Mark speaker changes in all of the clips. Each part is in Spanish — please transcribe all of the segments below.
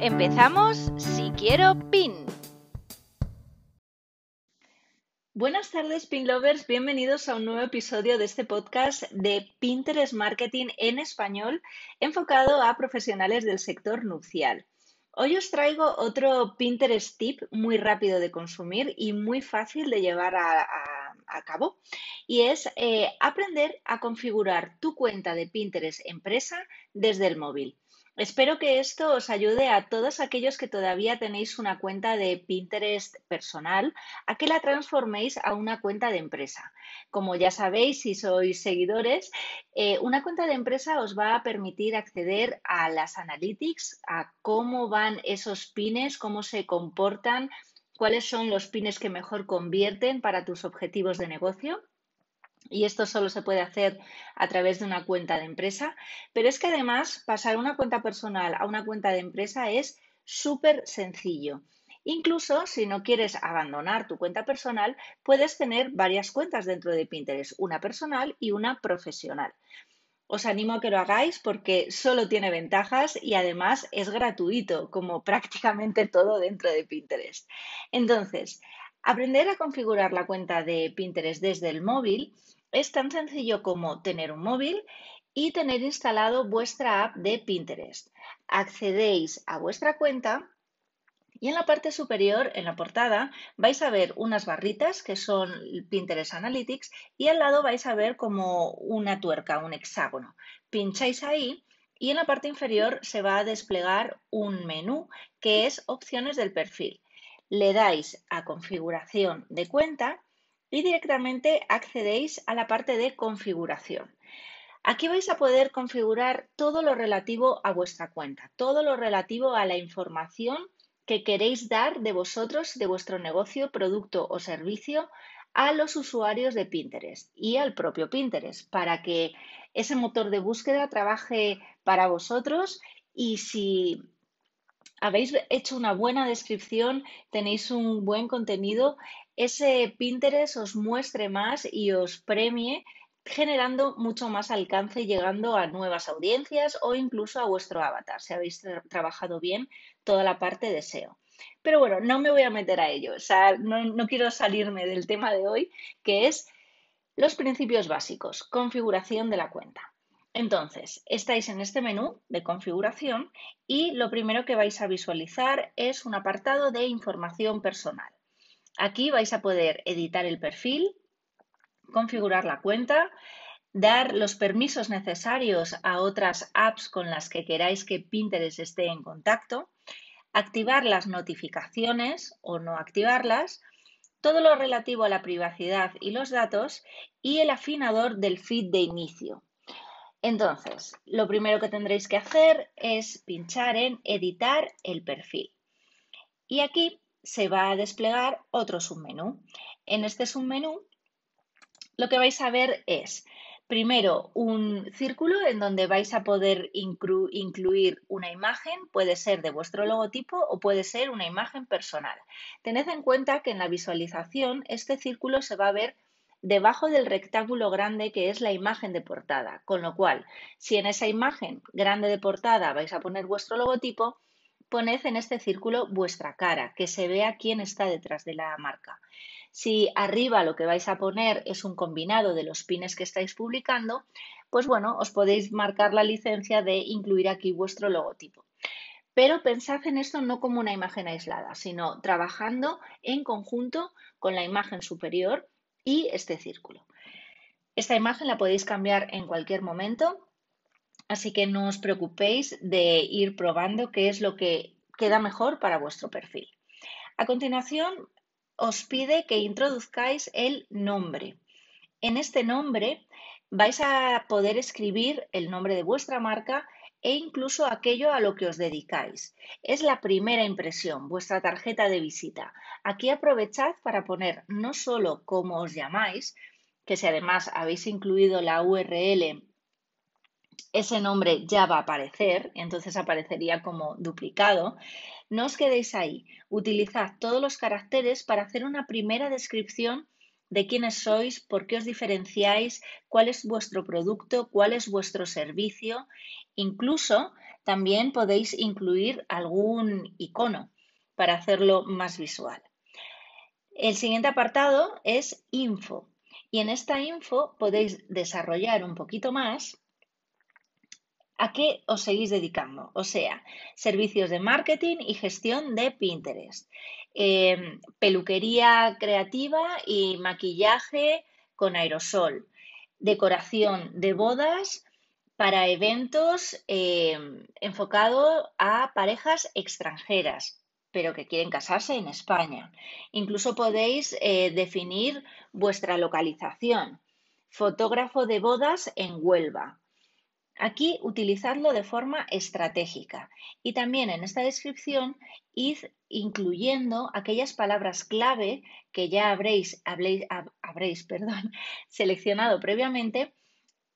Speaker 1: Empezamos si quiero PIN. Buenas tardes, Pin Lovers. Bienvenidos a un nuevo episodio de este podcast de Pinterest Marketing en español enfocado a profesionales del sector nupcial. Hoy os traigo otro Pinterest tip muy rápido de consumir y muy fácil de llevar a, cabo y es eh, aprender a configurar tu cuenta de Pinterest empresa desde el móvil. Espero que esto os ayude a todos aquellos que todavía tenéis una cuenta de Pinterest personal a que la transforméis a una cuenta de empresa. Como ya sabéis, si sois seguidores, eh, una cuenta de empresa os va a permitir acceder a las analytics, a cómo van esos pines, cómo se comportan, cuáles son los pines que mejor convierten para tus objetivos de negocio y esto solo se puede hacer a través de una cuenta de empresa, pero es que además pasar una cuenta personal a una cuenta de empresa es súper sencillo. Incluso si no quieres abandonar tu cuenta personal, puedes tener varias cuentas dentro de Pinterest, una personal y una profesional. Os animo a que lo hagáis porque solo tiene ventajas y además es gratuito, como prácticamente todo dentro de Pinterest. Entonces, aprender a configurar la cuenta de Pinterest desde el móvil es tan sencillo como tener un móvil y tener instalado vuestra app de Pinterest. Accedéis a vuestra cuenta y en la parte superior, en la portada, vais a ver unas barritas que son Pinterest Analytics y al lado vais a ver como una tuerca, un hexágono. Pincháis ahí y en la parte inferior se va a desplegar un menú que es opciones del perfil. Le dais a configuración de cuenta y directamente accedéis a la parte de configuración. Aquí vais a poder configurar todo lo relativo a vuestra cuenta, todo lo relativo a la información que queréis dar de vosotros, de vuestro negocio, producto o servicio a los usuarios de Pinterest y al propio Pinterest para que ese motor de búsqueda trabaje para vosotros y si habéis hecho una buena descripción, tenéis un buen contenido, ese Pinterest os muestre más y os premie generando mucho más alcance y llegando a nuevas audiencias o incluso a vuestro avatar, si habéis trabajado bien toda la parte de SEO. Pero bueno, no me voy a meter a ello, o sea, no, no quiero salirme del tema de hoy, que es los principios básicos, configuración de la cuenta. Entonces, estáis en este menú de configuración y lo primero que vais a visualizar es un apartado de información personal. Aquí vais a poder editar el perfil, configurar la cuenta, dar los permisos necesarios a otras apps con las que queráis que Pinterest esté en contacto, activar las notificaciones o no activarlas, todo lo relativo a la privacidad y los datos y el afinador del feed de inicio. Entonces, lo primero que tendréis que hacer es pinchar en editar el perfil. Y aquí se va a desplegar otro submenú. En este submenú lo que vais a ver es primero un círculo en donde vais a poder incluir una imagen, puede ser de vuestro logotipo o puede ser una imagen personal. Tened en cuenta que en la visualización este círculo se va a ver debajo del rectángulo grande que es la imagen de portada. Con lo cual, si en esa imagen grande de portada vais a poner vuestro logotipo, poned en este círculo vuestra cara, que se vea quién está detrás de la marca. Si arriba lo que vais a poner es un combinado de los pines que estáis publicando, pues bueno, os podéis marcar la licencia de incluir aquí vuestro logotipo. Pero pensad en esto no como una imagen aislada, sino trabajando en conjunto con la imagen superior y este círculo. Esta imagen la podéis cambiar en cualquier momento, así que no os preocupéis de ir probando qué es lo que queda mejor para vuestro perfil. A continuación, os pide que introduzcáis el nombre. En este nombre vais a poder escribir el nombre de vuestra marca e incluso aquello a lo que os dedicáis. Es la primera impresión, vuestra tarjeta de visita. Aquí aprovechad para poner no solo cómo os llamáis, que si además habéis incluido la URL, ese nombre ya va a aparecer, entonces aparecería como duplicado. No os quedéis ahí, utilizad todos los caracteres para hacer una primera descripción de quiénes sois, por qué os diferenciáis, cuál es vuestro producto, cuál es vuestro servicio. Incluso también podéis incluir algún icono para hacerlo más visual. El siguiente apartado es info y en esta info podéis desarrollar un poquito más a qué os seguís dedicando, o sea, servicios de marketing y gestión de Pinterest. Em, peluquería creativa y maquillaje con aerosol, decoración de bodas para eventos em, enfocado a parejas extranjeras, pero que quieren casarse en España. Incluso podéis eh, definir vuestra localización. Fotógrafo de bodas en Huelva, Aquí utilizadlo de forma estratégica y también en esta descripción id incluyendo aquellas palabras clave que ya habréis, seleccionado previamente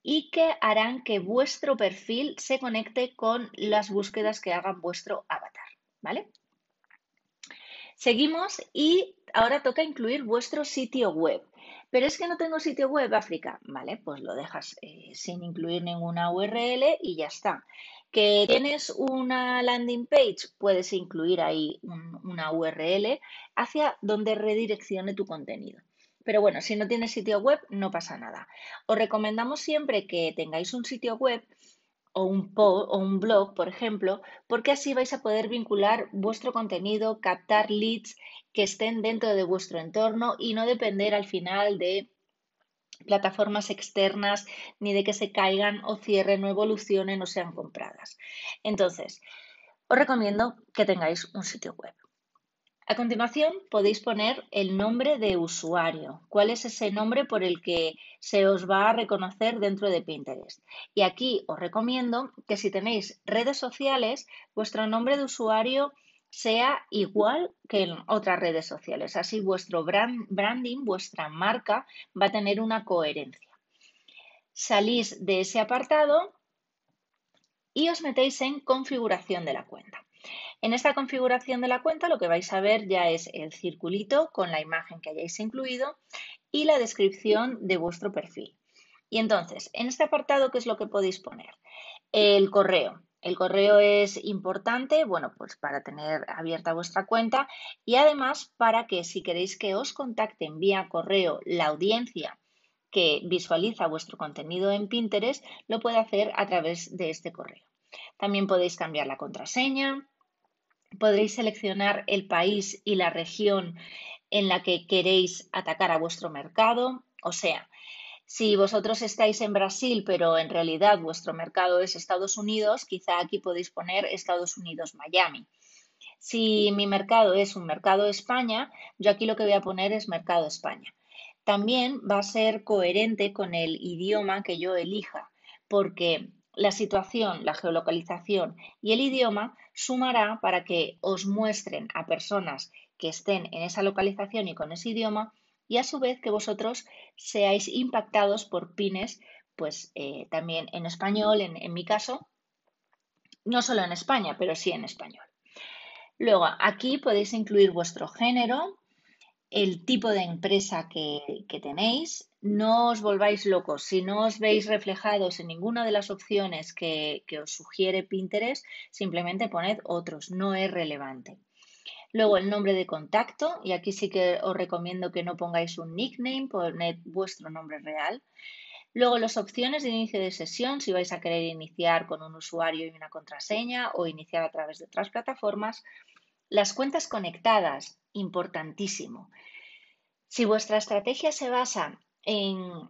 Speaker 1: y que harán que vuestro perfil se conecte con las búsquedas que hagan vuestro avatar, ¿vale? Seguimos y ahora toca incluir vuestro sitio web. Pero es que no tengo sitio web, África. Vale, pues lo dejas eh, sin incluir ninguna URL y ya está. Que tienes una landing page, puedes incluir ahí una URL hacia donde redireccione tu contenido. Pero bueno, si no tienes sitio web, no pasa nada. Os recomendamos siempre que tengáis un sitio web o un, o un blog, por ejemplo, porque así vais a poder vincular vuestro contenido, captar leads que estén dentro de vuestro entorno y no depender al final de plataformas externas ni de que se caigan o cierren o evolucionen o sean compradas. Entonces, os recomiendo que tengáis un sitio web. A continuación podéis poner el nombre de usuario. ¿Cuál es ese nombre por el que se os va a reconocer dentro de Pinterest? Y aquí os recomiendo que si tenéis redes sociales, vuestro nombre de usuario sea igual que en otras redes sociales. Así vuestro branding, vuestra marca va a tener una coherencia. Salís de ese apartado y os metéis en configuración de la cuenta. En esta configuración de la cuenta lo que vais a ver ya es el circulito con la imagen que hayáis incluido y la descripción de vuestro perfil. Y entonces, en este apartado, ¿qué es lo que podéis poner? El correo. El correo es importante, bueno, pues para tener abierta vuestra cuenta y además para que si queréis que os contacten vía correo la audiencia que visualiza vuestro contenido en Pinterest, lo puede hacer a través de este correo. También podéis cambiar la contraseña, podréis seleccionar el país y la región en la que queréis atacar a vuestro mercado. O sea, si vosotros estáis en Brasil, pero en realidad vuestro mercado es Estados Unidos, quizá aquí podéis poner Estados Unidos Miami. Si mi mercado es un mercado España, yo aquí lo que voy a poner es mercado España. También va a ser coherente con el idioma que yo elija, porque la situación, la geolocalización y el idioma sumará para que os muestren a personas que estén en esa localización y con ese idioma y a su vez que vosotros seáis impactados por pines, pues eh, también en español, en, en mi caso, no solo en España, pero sí en español. Luego, aquí podéis incluir vuestro género, el tipo de empresa que, tenéis. No os volváis locos. Si no os veis reflejados en ninguna de las opciones que, os sugiere Pinterest, simplemente poned otros. No es relevante. Luego el nombre de contacto, y aquí sí que os recomiendo que no pongáis un nickname, poned vuestro nombre real. Luego las opciones de inicio de sesión, si vais a querer iniciar con un usuario y una contraseña o iniciar a través de otras plataformas. Las cuentas conectadas, importantísimo. Si vuestra estrategia se basa en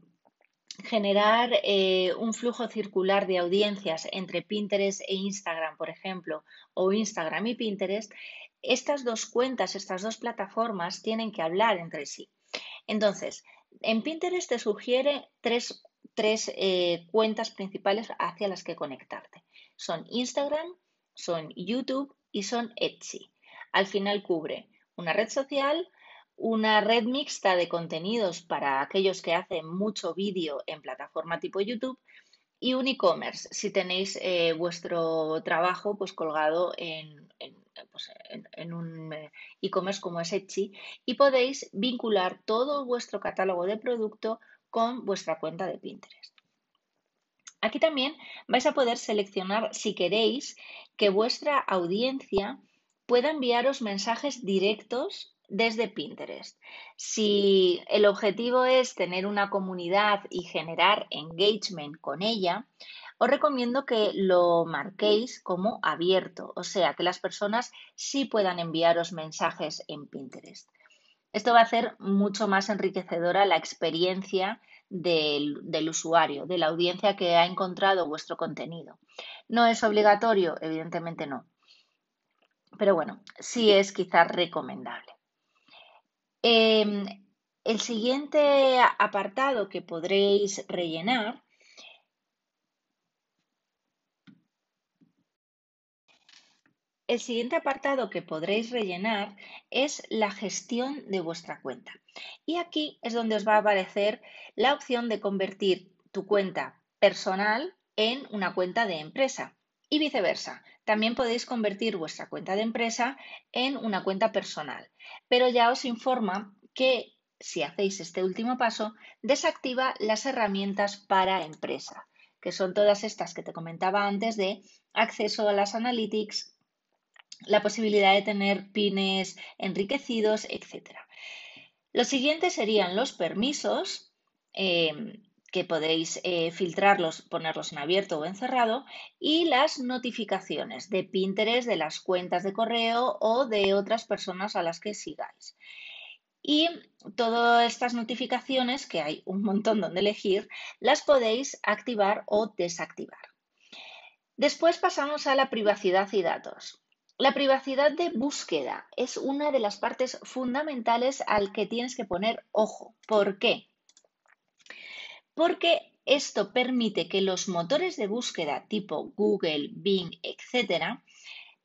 Speaker 1: generar eh, un flujo circular de audiencias entre Pinterest e Instagram, por ejemplo, o Instagram y Pinterest, estas dos cuentas, estas dos plataformas tienen que hablar entre sí. Entonces, en Pinterest te sugiere tres, tres eh, cuentas principales hacia las que conectarte. son Instagram, son YouTube y son Etsy. Al final cubre una red social, una red mixta de contenidos para aquellos que hacen mucho vídeo en plataforma tipo YouTube y un e-commerce si tenéis eh, vuestro trabajo pues colgado en, pues, un eh, e-commerce como es Etsy y podéis vincular todo vuestro catálogo de producto con vuestra cuenta de Pinterest. Aquí también vais a poder seleccionar si queréis que vuestra audiencia pueda enviaros mensajes directos desde Pinterest. Si el objetivo es tener una comunidad y generar engagement con ella, os recomiendo que lo marquéis como abierto, o sea, que las personas sí puedan enviaros mensajes en Pinterest. Esto va a hacer mucho más enriquecedora la experiencia del, del, usuario, de la audiencia que ha encontrado vuestro contenido. ¿No es obligatorio? Evidentemente no. Pero bueno, sí es quizás recomendable. Em, el siguiente apartado que podréis rellenar El siguiente apartado que podréis rellenar es la gestión de vuestra cuenta. Y aquí es donde os va a aparecer la opción de convertir tu cuenta personal en una cuenta de empresa y viceversa. También podéis convertir vuestra cuenta de empresa en una cuenta personal, pero ya os informa que si hacéis este último paso, desactiva las herramientas para empresa, que son todas estas que te comentaba antes de acceso a las analytics, la posibilidad de tener pines enriquecidos, etc. Los siguientes serían los permisos, eh, que podéis eh, filtrarlos, ponerlos en abierto o en cerrado, y las notificaciones de Pinterest, de las cuentas de correo o de otras personas a las que sigáis. Y todas estas notificaciones, que hay un montón donde elegir, las podéis activar o desactivar. Después pasamos a la privacidad y datos. La privacidad de búsqueda es una de las partes fundamentales al que tienes que poner ojo. ¿Por qué? Porque esto permite que los motores de búsqueda tipo Google, Bing, etcétera,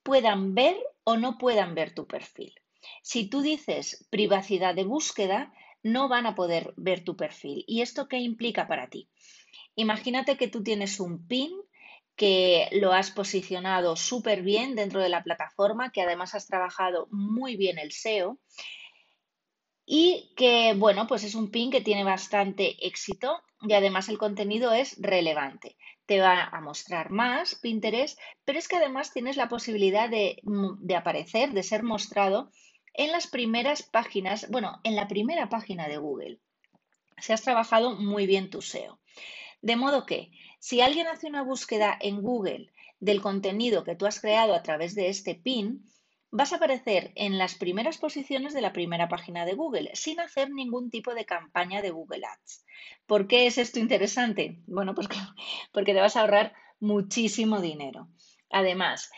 Speaker 1: puedan ver o no puedan ver tu perfil. Si tú dices privacidad de búsqueda, no van a poder ver tu perfil. ¿Y esto qué implica para ti? Imagínate que tú tienes un pin que lo has posicionado súper bien dentro de la plataforma, que además has trabajado muy bien el SEO y que, bueno, pues es un pin que tiene bastante éxito y además el contenido es relevante. Te va a mostrar más Pinterest, pero es que además tienes la posibilidad de, de aparecer, de ser mostrado en las primeras páginas, bueno, en la primera página de Google. Si has trabajado muy bien tu SEO. De modo que si alguien hace una búsqueda en Google del contenido que tú has creado a través de este pin, vas a aparecer en las primeras posiciones de la primera página de Google sin hacer ningún tipo de campaña de Google Ads. ¿Por qué es esto interesante? Bueno, pues porque te vas a ahorrar muchísimo dinero. Además,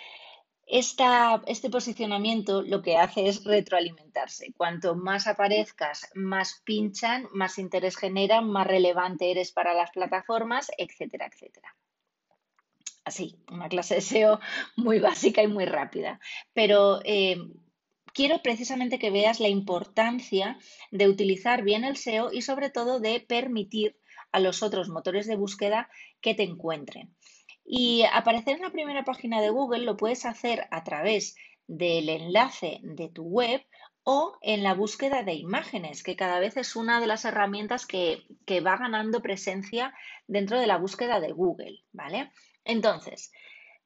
Speaker 1: este posicionamiento lo que hace es retroalimentarse. Cuanto más aparezcas, más pinchan, más interés generan, más relevante eres para las plataformas, etcétera, etcétera. Así, una clase de SEO muy básica y muy rápida. Pero eh, quiero precisamente que veas la importancia de utilizar bien el SEO y sobre todo de permitir a los otros motores de búsqueda que te encuentren. Y aparecer en la primera página de Google lo puedes hacer a través del enlace de tu web o en la búsqueda de imágenes, que cada vez es una de las herramientas que, que va ganando presencia dentro de la búsqueda de Google, ¿vale? Entonces,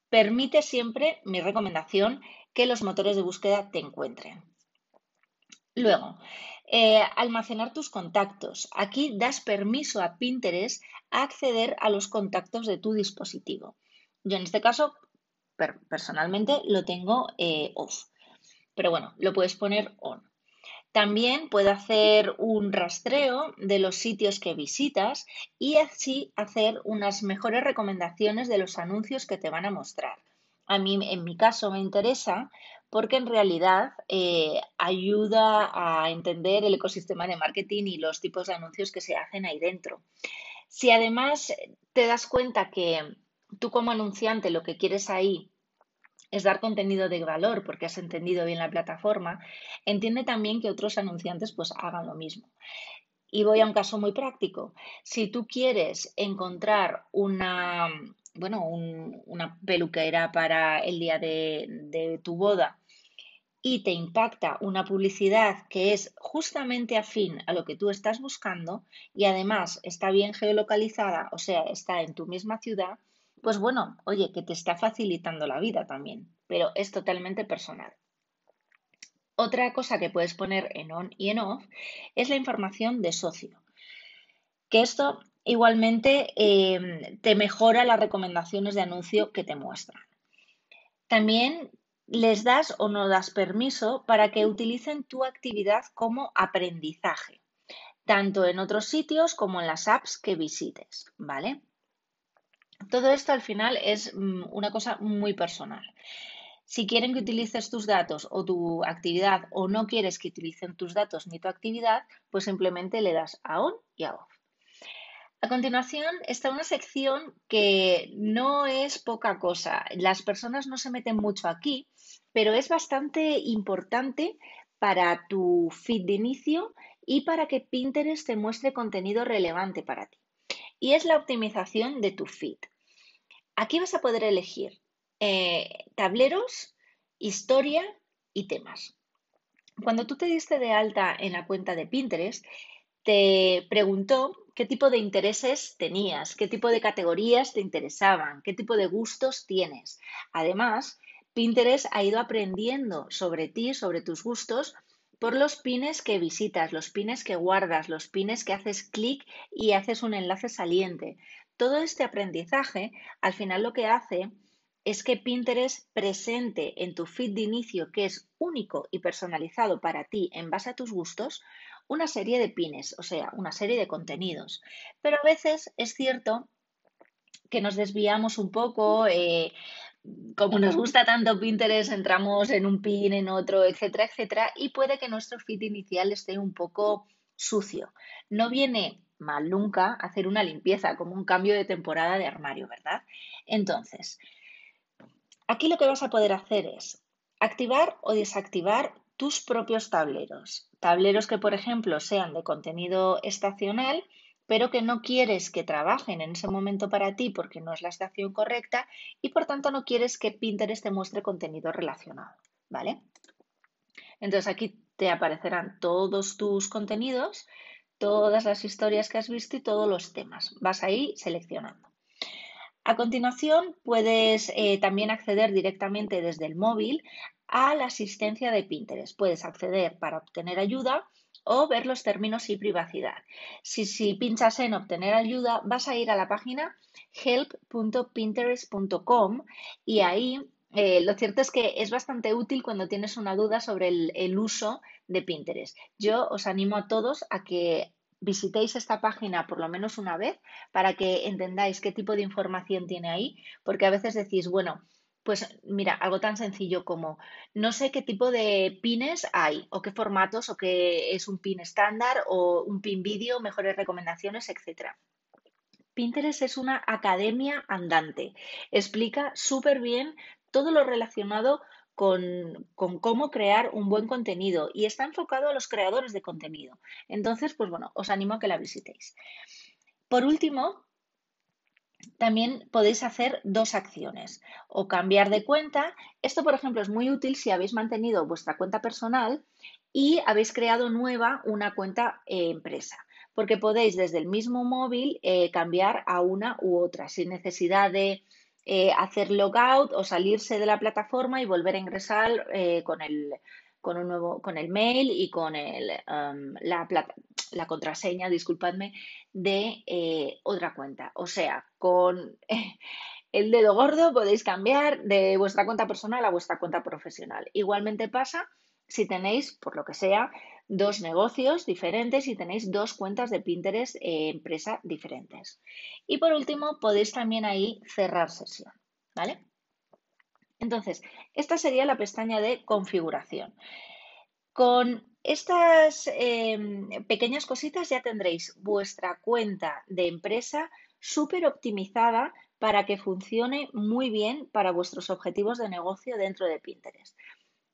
Speaker 1: permite siempre, mi recomendación, que los motores de búsqueda te encuentren. Luego, eh, almacenar tus contactos. Aquí das permiso a Pinterest a acceder a los contactos de tu dispositivo. Yo en este caso, personalmente, lo tengo eh, off. Pero bueno, lo puedes poner on. También puedo hacer un rastreo de los sitios que visitas y así hacer unas mejores recomendaciones de los anuncios que te van a mostrar. A mí, en mi caso, me interesa porque en realidad eh, ayuda a entender el ecosistema de marketing y los tipos de anuncios que se hacen ahí dentro. Si además te das cuenta que tú como anunciante lo que quieres ahí es dar contenido de valor porque has entendido bien la plataforma, entiende también que otros anunciantes pues hagan lo mismo. Y voy a un caso muy práctico. Si tú quieres encontrar una, bueno, una peluquera para el día de, de tu boda y te impacta una publicidad que es justamente afín a lo que tú estás buscando y además está bien geolocalizada, o sea, está en tu misma ciudad, pues bueno, oye, que te está facilitando la vida también, pero es totalmente personal. Otra cosa que puedes poner en on y en off es la información de socio, que esto igualmente em, te mejora las recomendaciones de anuncio que te muestran. También les das o no das permiso para que utilicen tu actividad como aprendizaje, tanto en otros sitios como en las apps que visites, ¿vale? Todo esto al final es mm, una cosa muy personal. Si quieren que utilices tus datos o tu actividad o no quieres que utilicen tus datos ni tu actividad, pues simplemente le das a on y a off. A continuación está una sección que no es poca cosa. Las personas no se meten mucho aquí, pero es bastante importante para tu feed de inicio y para que Pinterest te muestre contenido relevante para ti. Y es la optimización de tu feed. Aquí vas a poder elegir eh, tableros, historia y temas. Cuando tú te diste de alta en la cuenta de Pinterest, te preguntó qué tipo de intereses tenías, qué tipo de categorías te interesaban, qué tipo de gustos tienes. Además, Pinterest ha ido aprendiendo sobre ti, sobre tus gustos, por los pines que visitas, los pines que guardas, los pines que haces clic y haces un enlace saliente. Todo este aprendizaje, al final lo que hace es que Pinterest presente en tu feed de inicio, que es único y personalizado para ti en base a tus gustos, una serie de pines, o sea, una serie de contenidos. Pero a veces es cierto que nos desviamos un poco, eh, como nos gusta tanto Pinterest, entramos en un pin, en otro, etcétera, etcétera, y puede que nuestro feed inicial esté un poco sucio. No viene mal nunca hacer una limpieza, como un cambio de temporada de armario, ¿verdad? Entonces, aquí lo que vas a poder hacer es activar o desactivar tus propios tableros. Tableros que, por ejemplo, sean de contenido estacional, pero que no quieres que trabajen en ese momento para ti porque no es la estación correcta y por tanto no quieres que Pinterest te muestre contenido relacionado, ¿vale? Entonces aquí te aparecerán todos tus contenidos todas las historias que has visto y todos los temas. Vas ahí seleccionando. A continuación, puedes eh, también acceder directamente desde el móvil a la asistencia de Pinterest. Puedes acceder para obtener ayuda o ver los términos y privacidad. Si, si pinchas en obtener ayuda, vas a ir a la página help.pinterest.com y ahí eh, lo cierto es que es bastante útil cuando tienes una duda sobre el, uso de Pinterest. Yo os animo a todos a que visitéis esta página por lo menos una vez para que entendáis qué tipo de información tiene ahí, porque a veces decís, bueno, pues mira, algo tan sencillo como no sé qué tipo de pines hay o qué formatos o qué es un pin estándar o un pin vídeo, mejores recomendaciones, etcétera. Pinterest es una academia andante. Explica súper bien todo lo relacionado con, cómo crear un buen contenido y está enfocado a los creadores de contenido. Entonces, pues bueno, os animo a que la visitéis. Por último, también podéis hacer dos acciones o cambiar de cuenta. Esto, por ejemplo, es muy útil si habéis mantenido vuestra cuenta personal y habéis creado nueva una cuenta eh, empresa, porque podéis desde el mismo móvil eh, cambiar a una u otra sin necesidad de eh, hacer logout o salirse de la plataforma y volver a ingresar eh, con, el, con, un nuevo, con el mail y con el, um, la, la, contraseña, disculpadme, de eh, otra cuenta. O sea, con el dedo gordo podéis cambiar de vuestra cuenta personal a vuestra cuenta profesional. Igualmente pasa si tenéis, por lo que sea, dos negocios diferentes y tenéis dos cuentas de Pinterest eh, empresa diferentes. Y por último, podéis también ahí cerrar sesión, ¿vale? Entonces, esta sería la pestaña de configuración. Con estas em, pequeñas cositas ya tendréis vuestra cuenta de empresa súper optimizada para que funcione muy bien para vuestros objetivos de negocio dentro de Pinterest.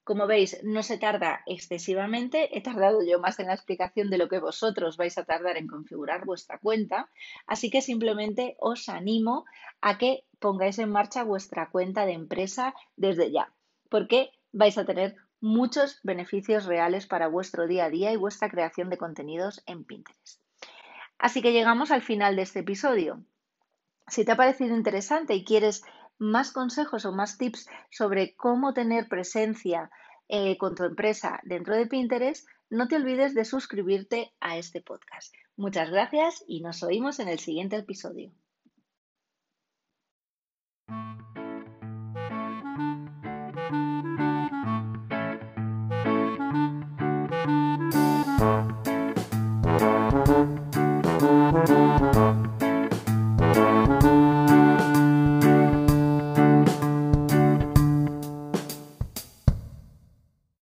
Speaker 1: Como veis, no se tarda excesivamente. He tardado yo más en la explicación de lo que vosotros vais a tardar en configurar vuestra cuenta. Así que simplemente os animo a que pongáis en marcha vuestra cuenta de empresa desde ya, porque vais a tener muchos beneficios reales para vuestro día a día y vuestra creación de contenidos en Pinterest. Así que llegamos al final de este episodio. Si te ha parecido interesante y quieres más consejos o más tips sobre cómo tener presencia eh, con tu empresa dentro de Pinterest, no te olvides de suscribirte a este podcast. Muchas gracias y nos oímos en el siguiente episodio.